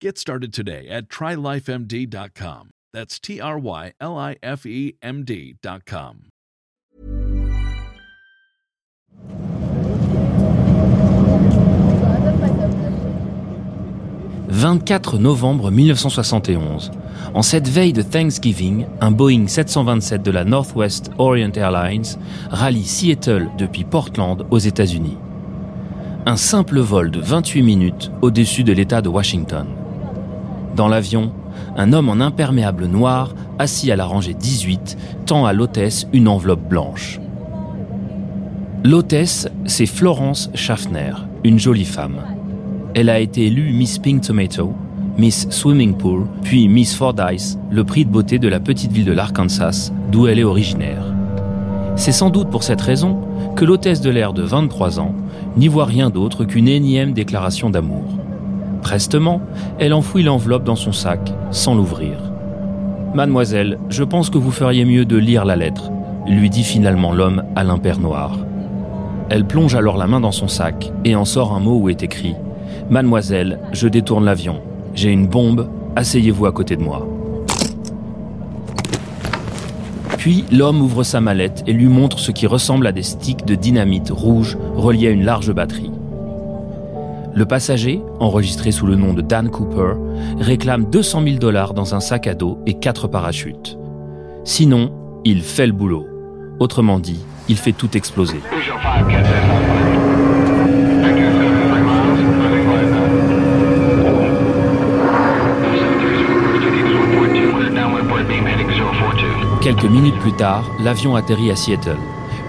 Get started today at trylifemd.com. That's T R Y L I F E M D.com. 24 novembre 1971. En cette veille de Thanksgiving, un Boeing 727 de la Northwest Orient Airlines rallie Seattle depuis Portland aux États-Unis. Un simple vol de 28 minutes au-dessus de l'État de Washington. Dans l'avion, un homme en imperméable noir, assis à la rangée 18, tend à l'hôtesse une enveloppe blanche. L'hôtesse, c'est Florence Schaffner, une jolie femme. Elle a été élue Miss Pink Tomato, Miss Swimming Pool, puis Miss Fordyce, le prix de beauté de la petite ville de l'Arkansas, d'où elle est originaire. C'est sans doute pour cette raison que l'hôtesse de l'air de 23 ans n'y voit rien d'autre qu'une énième déclaration d'amour. Prestement, elle enfouit l'enveloppe dans son sac, sans l'ouvrir. Mademoiselle, je pense que vous feriez mieux de lire la lettre, lui dit finalement l'homme à l'impair noir. Elle plonge alors la main dans son sac et en sort un mot où est écrit Mademoiselle, je détourne l'avion. J'ai une bombe, asseyez-vous à côté de moi. Puis l'homme ouvre sa mallette et lui montre ce qui ressemble à des sticks de dynamite rouge reliés à une large batterie. Le passager, enregistré sous le nom de Dan Cooper, réclame 200 000 dollars dans un sac à dos et quatre parachutes. Sinon, il fait le boulot. Autrement dit, il fait tout exploser. Quelques minutes plus tard, l'avion atterrit à Seattle.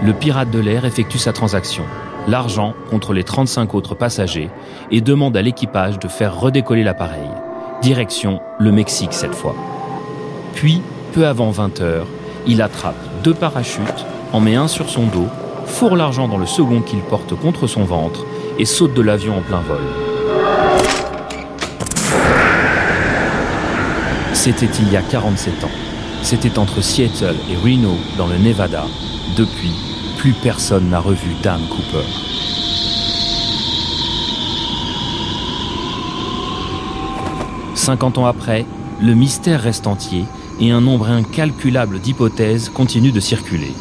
Le pirate de l'air effectue sa transaction, l'argent contre les 35 autres passagers, et demande à l'équipage de faire redécoller l'appareil. Direction le Mexique cette fois. Puis, peu avant 20 heures, il attrape deux parachutes, en met un sur son dos, fourre l'argent dans le second qu'il porte contre son ventre et saute de l'avion en plein vol. C'était il y a 47 ans. C'était entre Seattle et Reno, dans le Nevada. Depuis, plus personne n'a revu Dan Cooper. Cinquante ans après, le mystère reste entier et un nombre incalculable d'hypothèses continue de circuler.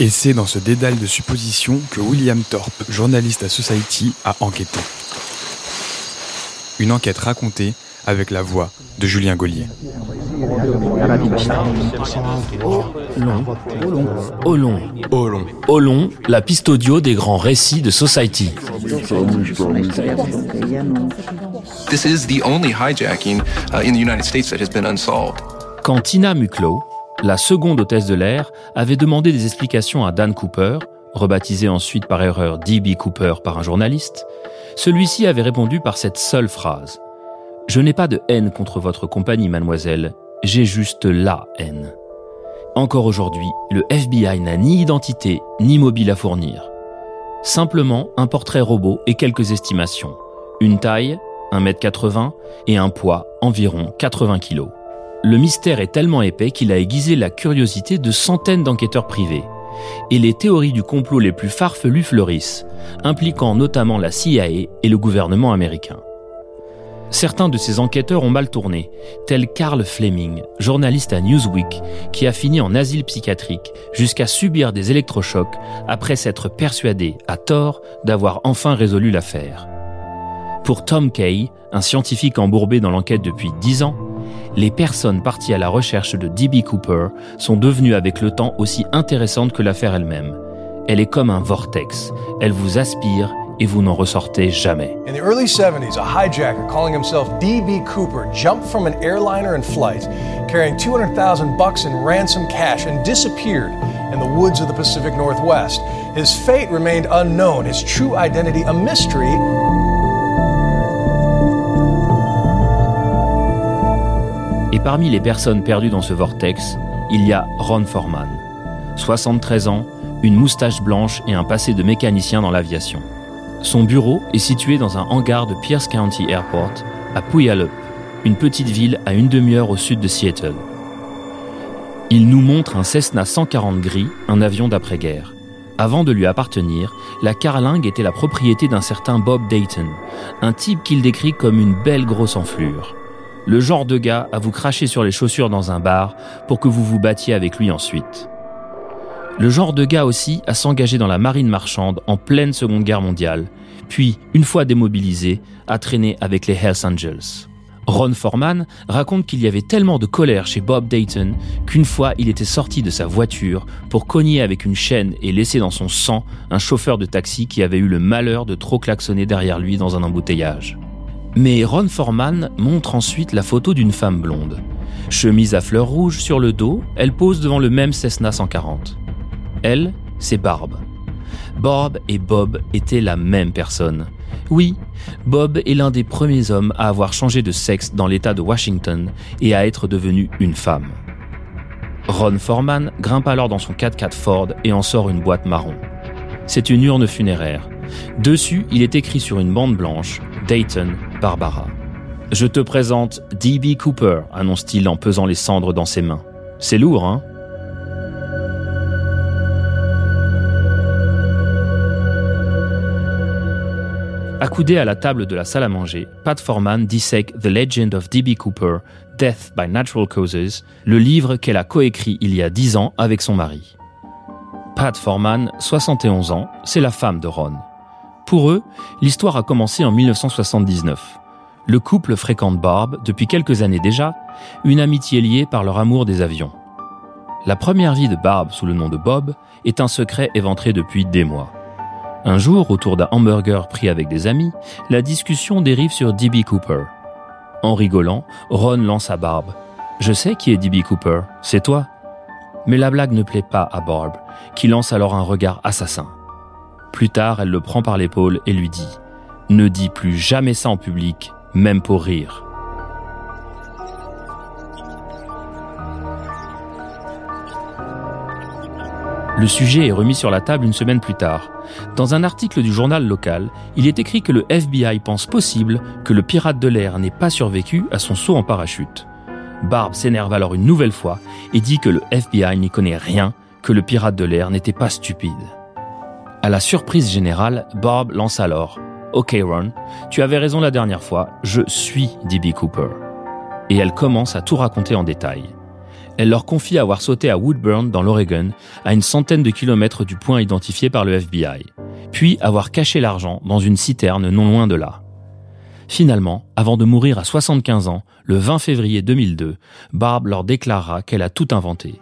Et c'est dans ce dédale de suppositions que William Thorpe, journaliste à Society, a enquêté. Une enquête racontée avec la voix de Julien Gaulier. Au long, Au long. au long, la piste audio des grands récits de Society. This is the only hijacking uh, in the United States that has been unsolved. Quand Tina Mucklow, la seconde hôtesse de l'air, avait demandé des explications à Dan Cooper, rebaptisé ensuite par erreur D.B. Cooper par un journaliste, celui-ci avait répondu par cette seule phrase. Je n'ai pas de haine contre votre compagnie, mademoiselle, j'ai juste la haine. Encore aujourd'hui, le FBI n'a ni identité ni mobile à fournir. Simplement un portrait robot et quelques estimations. Une taille, 1m80, et un poids, environ 80 kg. Le mystère est tellement épais qu'il a aiguisé la curiosité de centaines d'enquêteurs privés. Et les théories du complot les plus farfelues fleurissent, impliquant notamment la CIA et le gouvernement américain. Certains de ces enquêteurs ont mal tourné, tel Carl Fleming, journaliste à Newsweek, qui a fini en asile psychiatrique jusqu'à subir des électrochocs après s'être persuadé, à tort, d'avoir enfin résolu l'affaire. Pour Tom Kay, un scientifique embourbé dans l'enquête depuis 10 ans, les personnes parties à la recherche de D.B. Cooper sont devenues avec le temps aussi intéressantes que l'affaire elle-même. Elle est comme un vortex. Elle vous aspire et vous n'en ressortez jamais. In the early 70s, a hijacker calling himself D.B. Cooper jumped from an airliner in flight, carrying 200,000 bucks in ransom cash, and disappeared in the woods of the Pacific Northwest. His fate remained unknown, his true identity a mystery. Et parmi les personnes perdues dans ce vortex, il y a Ron Foreman. 73 ans, une moustache blanche et un passé de mécanicien dans l'aviation. Son bureau est situé dans un hangar de Pierce County Airport, à Puyallup, une petite ville à une demi-heure au sud de Seattle. Il nous montre un Cessna 140 gris, un avion d'après-guerre. Avant de lui appartenir, la carlingue était la propriété d'un certain Bob Dayton, un type qu'il décrit comme une belle grosse enflure. Le genre de gars à vous cracher sur les chaussures dans un bar pour que vous vous battiez avec lui ensuite. Le genre de gars aussi à s'engager dans la marine marchande en pleine Seconde Guerre mondiale, puis, une fois démobilisé, à traîner avec les Hells Angels. Ron Foreman raconte qu'il y avait tellement de colère chez Bob Dayton qu'une fois il était sorti de sa voiture pour cogner avec une chaîne et laisser dans son sang un chauffeur de taxi qui avait eu le malheur de trop klaxonner derrière lui dans un embouteillage. Mais Ron Foreman montre ensuite la photo d'une femme blonde. Chemise à fleurs rouges sur le dos, elle pose devant le même Cessna 140. Elle, c'est Barb. Bob et Bob étaient la même personne. Oui, Bob est l'un des premiers hommes à avoir changé de sexe dans l'État de Washington et à être devenu une femme. Ron Foreman grimpe alors dans son 4x4 Ford et en sort une boîte marron. C'est une urne funéraire. Dessus, il est écrit sur une bande blanche Dayton, Barbara. Je te présente D.B. Cooper, annonce-t-il en pesant les cendres dans ses mains. C'est lourd, hein? Accoudé à la table de la salle à manger, Pat Forman dissèque The Legend of D.B. Cooper, Death by Natural Causes, le livre qu'elle a coécrit il y a 10 ans avec son mari. Pat Forman, 71 ans, c'est la femme de Ron. Pour eux, l'histoire a commencé en 1979. Le couple fréquente Barb depuis quelques années déjà, une amitié liée par leur amour des avions. La première vie de Barb sous le nom de Bob est un secret éventré depuis des mois. Un jour, autour d'un hamburger pris avec des amis, la discussion dérive sur D.B. Cooper. En rigolant, Ron lance à Barb. Je sais qui est D.B. Cooper, c'est toi. Mais la blague ne plaît pas à Barb, qui lance alors un regard assassin. Plus tard, elle le prend par l'épaule et lui dit Ne dis plus jamais ça en public, même pour rire. Le sujet est remis sur la table une semaine plus tard. Dans un article du journal local, il est écrit que le FBI pense possible que le pirate de l'air n'ait pas survécu à son saut en parachute. Barb s'énerve alors une nouvelle fois et dit que le FBI n'y connaît rien, que le pirate de l'air n'était pas stupide. À la surprise générale, Barb lance alors Ok Ron, tu avais raison la dernière fois, je suis D.B. Cooper. Et elle commence à tout raconter en détail elle leur confie avoir sauté à Woodburn dans l'Oregon, à une centaine de kilomètres du point identifié par le FBI, puis avoir caché l'argent dans une citerne non loin de là. Finalement, avant de mourir à 75 ans, le 20 février 2002, Barb leur déclara qu'elle a tout inventé.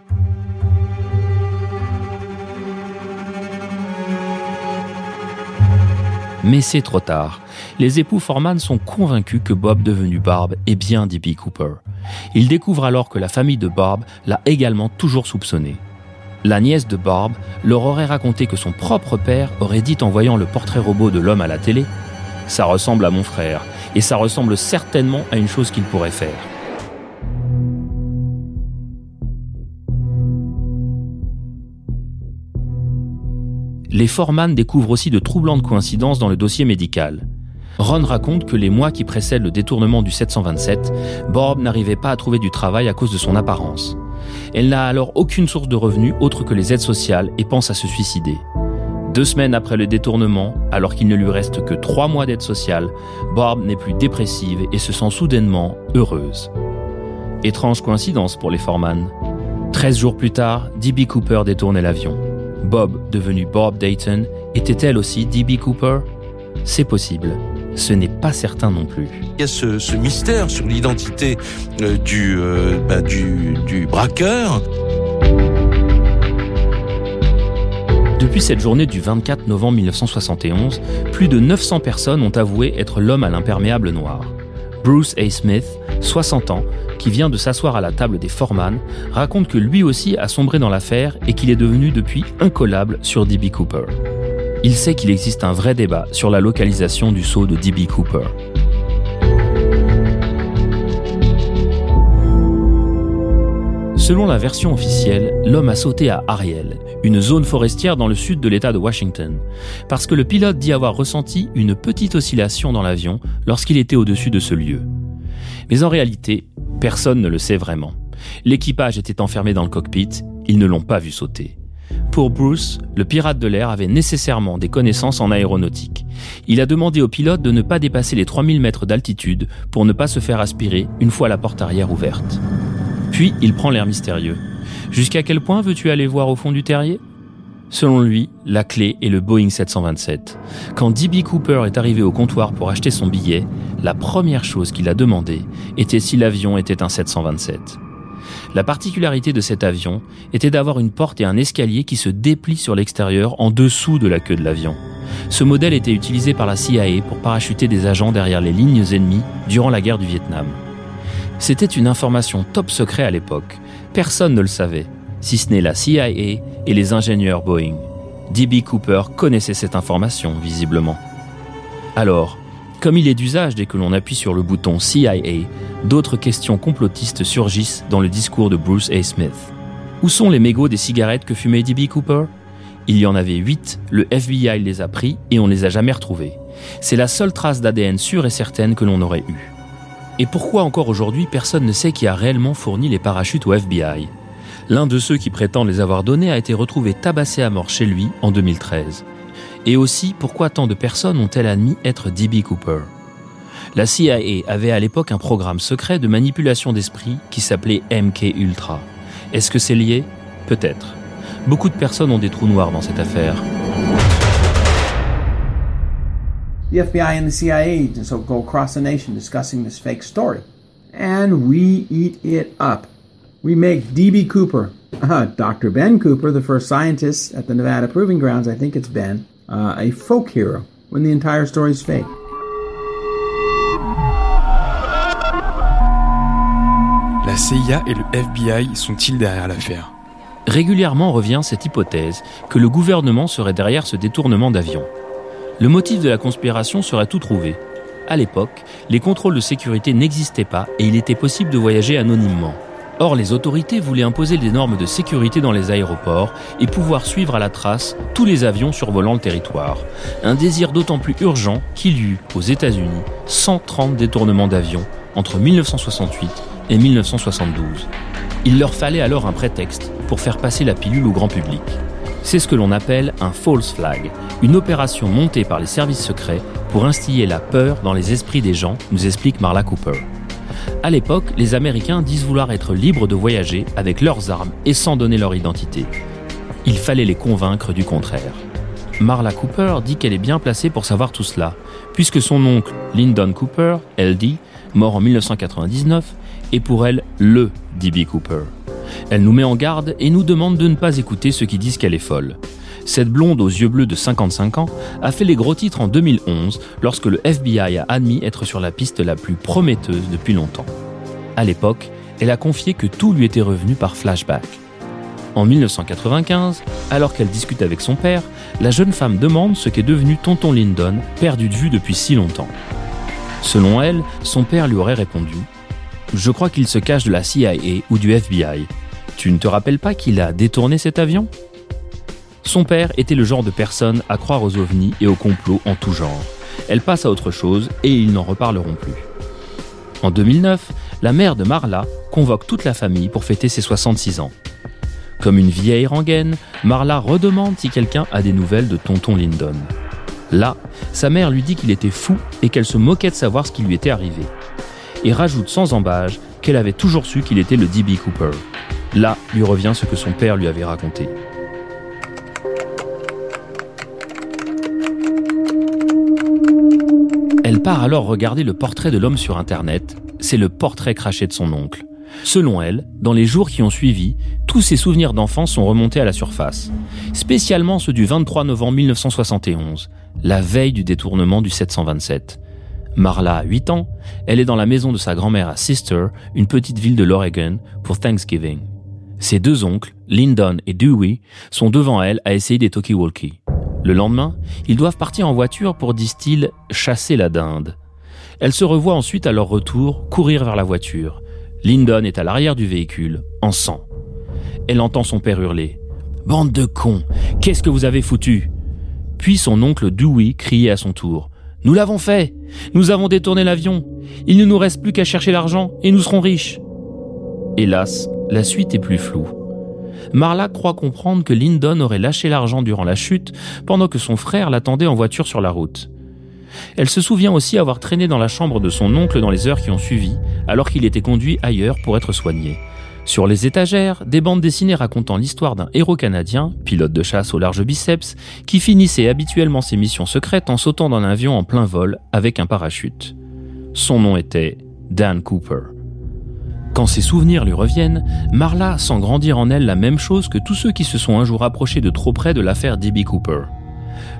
Mais c'est trop tard. Les époux Forman sont convaincus que Bob devenu Barb est bien D.B. Cooper. Ils découvrent alors que la famille de Barb l'a également toujours soupçonné. La nièce de Barb leur aurait raconté que son propre père aurait dit en voyant le portrait robot de l'homme à la télé Ça ressemble à mon frère, et ça ressemble certainement à une chose qu'il pourrait faire. Les Foreman découvrent aussi de troublantes coïncidences dans le dossier médical. Ron raconte que les mois qui précèdent le détournement du 727, Bob n'arrivait pas à trouver du travail à cause de son apparence. Elle n'a alors aucune source de revenus autre que les aides sociales et pense à se suicider. Deux semaines après le détournement, alors qu'il ne lui reste que trois mois d'aide sociale, Bob n'est plus dépressive et se sent soudainement heureuse. Étrange coïncidence pour les Foreman. Treize jours plus tard, D.B. Cooper détournait l'avion. Bob, devenu Bob Dayton, était elle aussi D.B. Cooper? C'est possible. Ce n'est pas certain non plus. Il y a ce, mystère sur l'identité euh, du, euh, bah, du, du braqueur. Depuis cette journée du 24 novembre 1971, plus de 900 personnes ont avoué être l'homme à l'imperméable noir. Bruce A. Smith, 60 ans, qui vient de s'asseoir à la table des foreman, raconte que lui aussi a sombré dans l'affaire et qu'il est devenu depuis incollable sur D.B. Cooper. Il sait qu'il existe un vrai débat sur la localisation du sceau de D.B. Cooper. Selon la version officielle, l'homme a sauté à Ariel, une zone forestière dans le sud de l'État de Washington, parce que le pilote dit avoir ressenti une petite oscillation dans l'avion lorsqu'il était au-dessus de ce lieu. Mais en réalité, personne ne le sait vraiment. L'équipage était enfermé dans le cockpit, ils ne l'ont pas vu sauter. Pour Bruce, le pirate de l'air avait nécessairement des connaissances en aéronautique. Il a demandé au pilote de ne pas dépasser les 3000 mètres d'altitude pour ne pas se faire aspirer une fois la porte arrière ouverte. Puis il prend l'air mystérieux. Jusqu'à quel point veux-tu aller voir au fond du terrier? Selon lui, la clé est le Boeing 727. Quand D.B. Cooper est arrivé au comptoir pour acheter son billet, la première chose qu'il a demandé était si l'avion était un 727. La particularité de cet avion était d'avoir une porte et un escalier qui se déplient sur l'extérieur en dessous de la queue de l'avion. Ce modèle était utilisé par la CIA pour parachuter des agents derrière les lignes ennemies durant la guerre du Vietnam. C'était une information top secret à l'époque. Personne ne le savait, si ce n'est la CIA et les ingénieurs Boeing. D.B. Cooper connaissait cette information, visiblement. Alors, comme il est d'usage dès que l'on appuie sur le bouton CIA, d'autres questions complotistes surgissent dans le discours de Bruce A. Smith. Où sont les mégots des cigarettes que fumait D.B. Cooper? Il y en avait huit, le FBI les a pris et on les a jamais retrouvés. C'est la seule trace d'ADN sûre et certaine que l'on aurait eue. Et pourquoi encore aujourd'hui personne ne sait qui a réellement fourni les parachutes au FBI L'un de ceux qui prétendent les avoir donnés a été retrouvé tabassé à mort chez lui en 2013. Et aussi pourquoi tant de personnes ont-elles admis être D.B. Cooper? La CIA avait à l'époque un programme secret de manipulation d'esprit qui s'appelait MK Ultra. Est-ce que c'est lié? Peut-être. Beaucoup de personnes ont des trous noirs dans cette affaire. the FBI and the CIA so go across the nation discussing this fake story. And we eat it up. We make D.B. Cooper, uh, Dr. Ben Cooper, the first scientist at the Nevada Proving Grounds, I think it's Ben, uh, a folk hero when the entire story is fake. La CIA et le FBI sont-ils derrière l'affaire? Régulièrement revient cette hypothèse que le gouvernement serait derrière ce détournement d'avion. Le motif de la conspiration serait tout trouvé. À l'époque, les contrôles de sécurité n'existaient pas et il était possible de voyager anonymement. Or, les autorités voulaient imposer des normes de sécurité dans les aéroports et pouvoir suivre à la trace tous les avions survolant le territoire. Un désir d'autant plus urgent qu'il y eut, aux États-Unis, 130 détournements d'avions entre 1968 et 1972. Il leur fallait alors un prétexte pour faire passer la pilule au grand public. C'est ce que l'on appelle un false flag, une opération montée par les services secrets pour instiller la peur dans les esprits des gens, nous explique Marla Cooper. À l'époque, les Américains disent vouloir être libres de voyager avec leurs armes et sans donner leur identité. Il fallait les convaincre du contraire. Marla Cooper dit qu'elle est bien placée pour savoir tout cela, puisque son oncle, Lyndon Cooper, LD, mort en 1999, est pour elle LE D.B. Cooper. Elle nous met en garde et nous demande de ne pas écouter ceux qui disent qu'elle est folle. Cette blonde aux yeux bleus de 55 ans a fait les gros titres en 2011 lorsque le FBI a admis être sur la piste la plus prometteuse depuis longtemps. À l'époque, elle a confié que tout lui était revenu par flashback. En 1995, alors qu'elle discute avec son père, la jeune femme demande ce qu'est devenu Tonton Lyndon, perdu de vue depuis si longtemps. Selon elle, son père lui aurait répondu Je crois qu'il se cache de la CIA ou du FBI. Tu ne te rappelles pas qu'il a détourné cet avion? Son père était le genre de personne à croire aux ovnis et aux complots en tout genre. Elle passe à autre chose et ils n'en reparleront plus. En 2009, la mère de Marla convoque toute la famille pour fêter ses 66 ans. Comme une vieille rengaine, Marla redemande si quelqu'un a des nouvelles de tonton Lyndon. Là, sa mère lui dit qu'il était fou et qu'elle se moquait de savoir ce qui lui était arrivé. Et rajoute sans embâge qu'elle avait toujours su qu'il était le D.B. Cooper. Là lui revient ce que son père lui avait raconté. Elle part alors regarder le portrait de l'homme sur Internet. C'est le portrait craché de son oncle. Selon elle, dans les jours qui ont suivi, tous ses souvenirs d'enfance sont remontés à la surface, spécialement ceux du 23 novembre 1971, la veille du détournement du 727. Marla a 8 ans, elle est dans la maison de sa grand-mère à Sister, une petite ville de l'Oregon, pour Thanksgiving. Ses deux oncles, Lyndon et Dewey, sont devant elle à essayer des talkie-walkie. Le lendemain, ils doivent partir en voiture pour, disent-ils, chasser la dinde. Elle se revoit ensuite à leur retour courir vers la voiture. Lyndon est à l'arrière du véhicule, en sang. Elle entend son père hurler. Bande de cons, qu'est-ce que vous avez foutu? Puis son oncle Dewey crier à son tour. Nous l'avons fait Nous avons détourné l'avion Il ne nous reste plus qu'à chercher l'argent et nous serons riches Hélas, la suite est plus floue. Marla croit comprendre que Lyndon aurait lâché l'argent durant la chute pendant que son frère l'attendait en voiture sur la route. Elle se souvient aussi avoir traîné dans la chambre de son oncle dans les heures qui ont suivi, alors qu'il était conduit ailleurs pour être soigné. Sur les étagères, des bandes dessinées racontant l'histoire d'un héros canadien, pilote de chasse au large biceps, qui finissait habituellement ses missions secrètes en sautant d'un avion en plein vol avec un parachute. Son nom était Dan Cooper. Quand ses souvenirs lui reviennent, Marla sent grandir en elle la même chose que tous ceux qui se sont un jour approchés de trop près de l'affaire D.B. Cooper.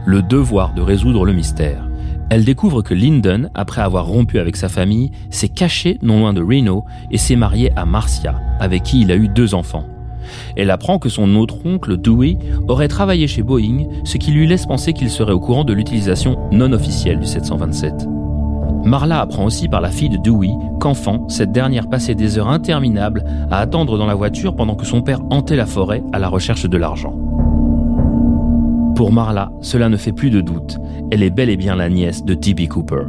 Le devoir de résoudre le mystère. Elle découvre que Lyndon, après avoir rompu avec sa famille, s'est caché non loin de Reno et s'est marié à Marcia, avec qui il a eu deux enfants. Elle apprend que son autre oncle, Dewey, aurait travaillé chez Boeing, ce qui lui laisse penser qu'il serait au courant de l'utilisation non officielle du 727. Marla apprend aussi par la fille de Dewey qu'enfant, cette dernière passait des heures interminables à attendre dans la voiture pendant que son père hantait la forêt à la recherche de l'argent. Pour Marla, cela ne fait plus de doute. Elle est bel et bien la nièce de D.B. Cooper.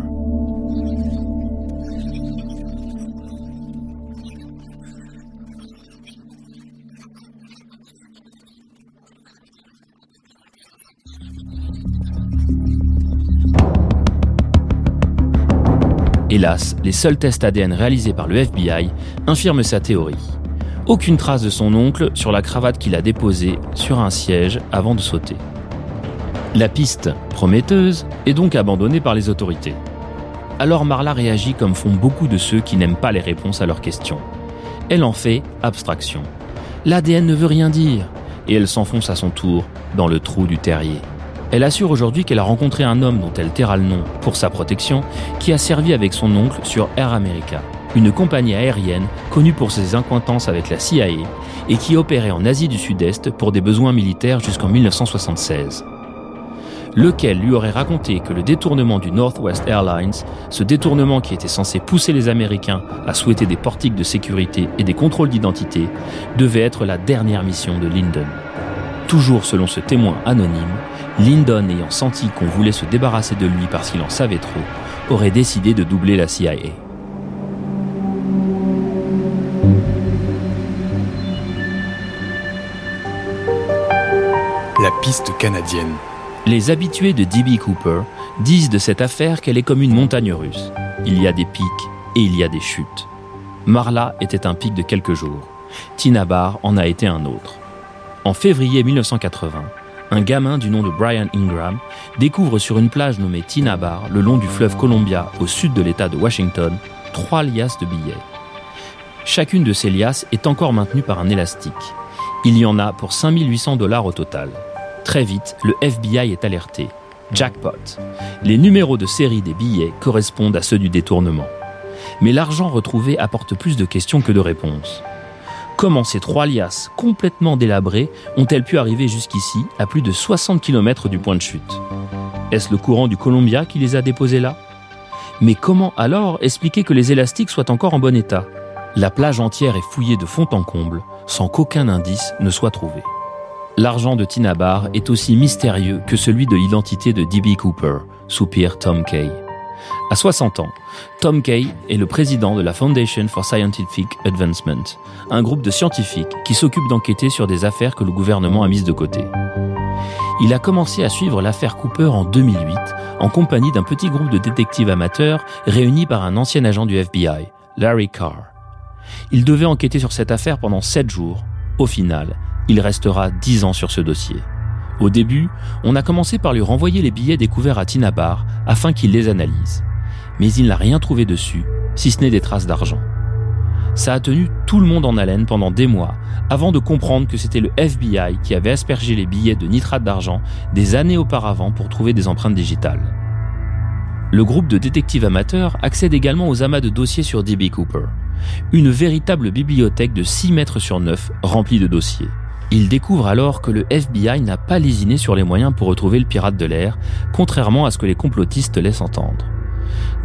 Hélas, les seuls tests ADN réalisés par le FBI infirment sa théorie. Aucune trace de son oncle sur la cravate qu'il a déposée sur un siège avant de sauter. La piste, prometteuse, est donc abandonnée par les autorités. Alors Marla réagit comme font beaucoup de ceux qui n'aiment pas les réponses à leurs questions. Elle en fait abstraction. L'ADN ne veut rien dire, et elle s'enfonce à son tour dans le trou du terrier. Elle assure aujourd'hui qu'elle a rencontré un homme dont elle taira le nom pour sa protection, qui a servi avec son oncle sur Air America, une compagnie aérienne connue pour ses incointances avec la CIA et qui opérait en Asie du Sud-Est pour des besoins militaires jusqu'en 1976 lequel lui aurait raconté que le détournement du Northwest Airlines, ce détournement qui était censé pousser les Américains à souhaiter des portiques de sécurité et des contrôles d'identité, devait être la dernière mission de Lyndon. Toujours selon ce témoin anonyme, Lyndon, ayant senti qu'on voulait se débarrasser de lui parce qu'il en savait trop, aurait décidé de doubler la CIA. La piste canadienne. Les habitués de D.B. Cooper disent de cette affaire qu'elle est comme une montagne russe. Il y a des pics et il y a des chutes. Marla était un pic de quelques jours. Tina Barr en a été un autre. En février 1980, un gamin du nom de Brian Ingram découvre sur une plage nommée Bar, le long du fleuve Columbia, au sud de l'État de Washington, trois liasses de billets. Chacune de ces liasses est encore maintenue par un élastique. Il y en a pour 5800 dollars au total. Très vite, le FBI est alerté. Jackpot. Les numéros de série des billets correspondent à ceux du détournement. Mais l'argent retrouvé apporte plus de questions que de réponses. Comment ces trois liasses complètement délabrées ont-elles pu arriver jusqu'ici, à plus de 60 km du point de chute? Est-ce le courant du Columbia qui les a déposées là? Mais comment alors expliquer que les élastiques soient encore en bon état? La plage entière est fouillée de fond en comble, sans qu'aucun indice ne soit trouvé. L'argent de Tinabar est aussi mystérieux que celui de l'identité de D.B. Cooper, soupire Tom Kay. À 60 ans, Tom Kay est le président de la Foundation for Scientific Advancement, un groupe de scientifiques qui s'occupe d'enquêter sur des affaires que le gouvernement a mises de côté. Il a commencé à suivre l'affaire Cooper en 2008 en compagnie d'un petit groupe de détectives amateurs réunis par un ancien agent du FBI, Larry Carr. Il devait enquêter sur cette affaire pendant 7 jours. Au final, il restera 10 ans sur ce dossier. Au début, on a commencé par lui renvoyer les billets découverts à Tinabar afin qu'il les analyse. Mais il n'a rien trouvé dessus, si ce n'est des traces d'argent. Ça a tenu tout le monde en haleine pendant des mois, avant de comprendre que c'était le FBI qui avait aspergé les billets de nitrate d'argent des années auparavant pour trouver des empreintes digitales. Le groupe de détectives amateurs accède également aux amas de dossiers sur D.B. Cooper, une véritable bibliothèque de 6 mètres sur 9 remplie de dossiers. Il découvre alors que le FBI n'a pas lésiné sur les moyens pour retrouver le pirate de l'air, contrairement à ce que les complotistes laissent entendre.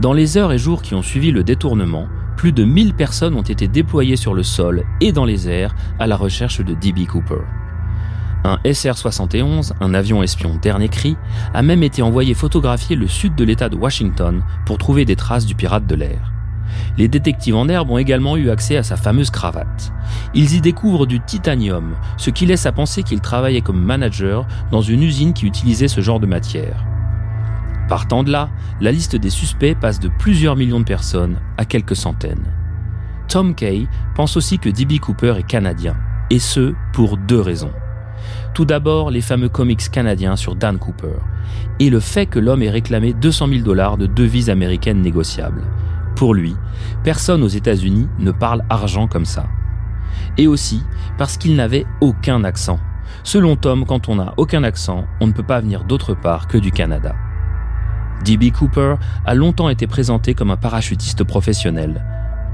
Dans les heures et jours qui ont suivi le détournement, plus de 1000 personnes ont été déployées sur le sol et dans les airs à la recherche de D.B. Cooper. Un SR-71, un avion espion dernier cri, a même été envoyé photographier le sud de l'État de Washington pour trouver des traces du pirate de l'air. Les détectives en herbe ont également eu accès à sa fameuse cravate. Ils y découvrent du titanium, ce qui laisse à penser qu'il travaillait comme manager dans une usine qui utilisait ce genre de matière. Partant de là, la liste des suspects passe de plusieurs millions de personnes à quelques centaines. Tom Kay pense aussi que D.B. Cooper est canadien, et ce, pour deux raisons. Tout d'abord, les fameux comics canadiens sur Dan Cooper, et le fait que l'homme ait réclamé 200 000 dollars de devises américaines négociables. Pour lui, personne aux États-Unis ne parle argent comme ça. Et aussi parce qu'il n'avait aucun accent. Selon Tom, quand on n'a aucun accent, on ne peut pas venir d'autre part que du Canada. D.B. Cooper a longtemps été présenté comme un parachutiste professionnel.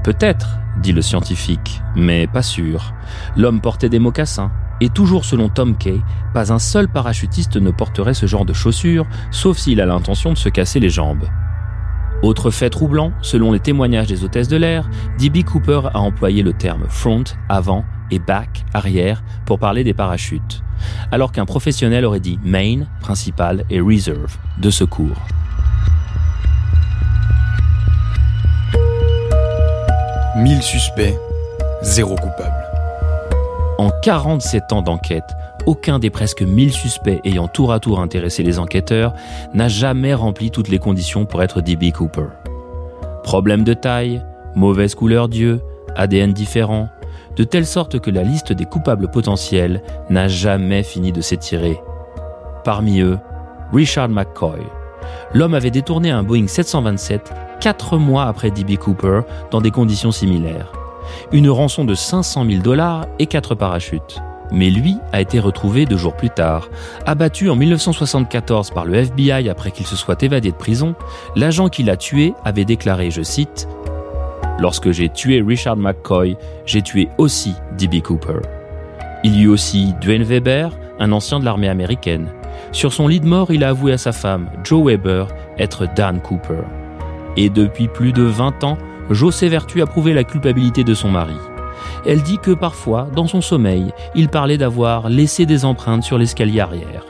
Peut-être, dit le scientifique, mais pas sûr. L'homme portait des mocassins, et toujours selon Tom Kay, pas un seul parachutiste ne porterait ce genre de chaussures, sauf s'il a l'intention de se casser les jambes. Autre fait troublant, selon les témoignages des hôtesses de l'air, D.B. Cooper a employé le terme front, avant, et back, arrière, pour parler des parachutes, alors qu'un professionnel aurait dit main, principal, et reserve, de secours. « 1000 suspects, zéro coupable. En 47 ans d'enquête, aucun des presque 1000 suspects ayant tour à tour intéressé les enquêteurs n'a jamais rempli toutes les conditions pour être D.B. Cooper. Problème de taille, mauvaise couleur d'yeux, ADN différent, de telle sorte que la liste des coupables potentiels n'a jamais fini de s'étirer. Parmi eux, Richard McCoy. L'homme avait détourné un Boeing 727 quatre mois après D.B. Cooper dans des conditions similaires. Une rançon de 500 000 dollars et quatre parachutes mais lui a été retrouvé deux jours plus tard. Abattu en 1974 par le FBI après qu'il se soit évadé de prison, l'agent qui l'a tué avait déclaré, je cite, Lorsque j'ai tué Richard McCoy, j'ai tué aussi D.B. Cooper. Il y eut aussi Dwayne Weber, un ancien de l'armée américaine. Sur son lit de mort, il a avoué à sa femme, Joe Weber, être Dan Cooper. Et depuis plus de 20 ans, Joe s'évertue à prouver la culpabilité de son mari. Elle dit que parfois, dans son sommeil, il parlait d'avoir laissé des empreintes sur l'escalier arrière.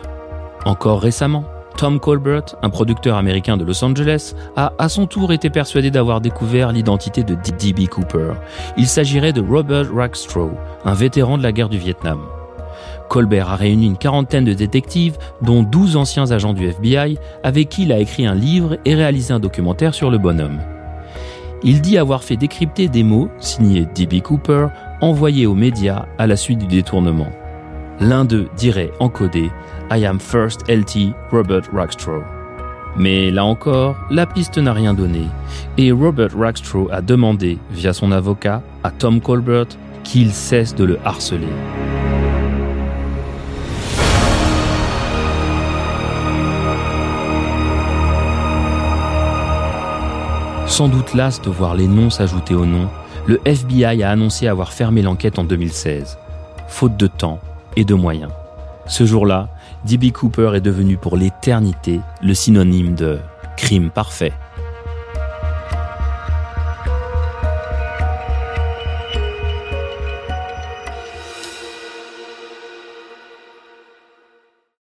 Encore récemment, Tom Colbert, un producteur américain de Los Angeles, a à son tour été persuadé d'avoir découvert l'identité de D.B. Cooper. Il s'agirait de Robert Rackstraw, un vétéran de la guerre du Vietnam. Colbert a réuni une quarantaine de détectives, dont 12 anciens agents du FBI, avec qui il a écrit un livre et réalisé un documentaire sur le bonhomme. Il dit avoir fait décrypter des mots, signés D.B. Cooper, envoyés aux médias à la suite du détournement. L'un d'eux dirait encodé I am first LT Robert Rackstraw. Mais là encore, la piste n'a rien donné, et Robert Rackstraw a demandé, via son avocat, à Tom Colbert qu'il cesse de le harceler. Sans doute las de voir les noms s'ajouter aux noms, le FBI a annoncé avoir fermé l'enquête en 2016, faute de temps et de moyens. Ce jour-là, D.B. Cooper est devenu pour l'éternité le synonyme de crime parfait.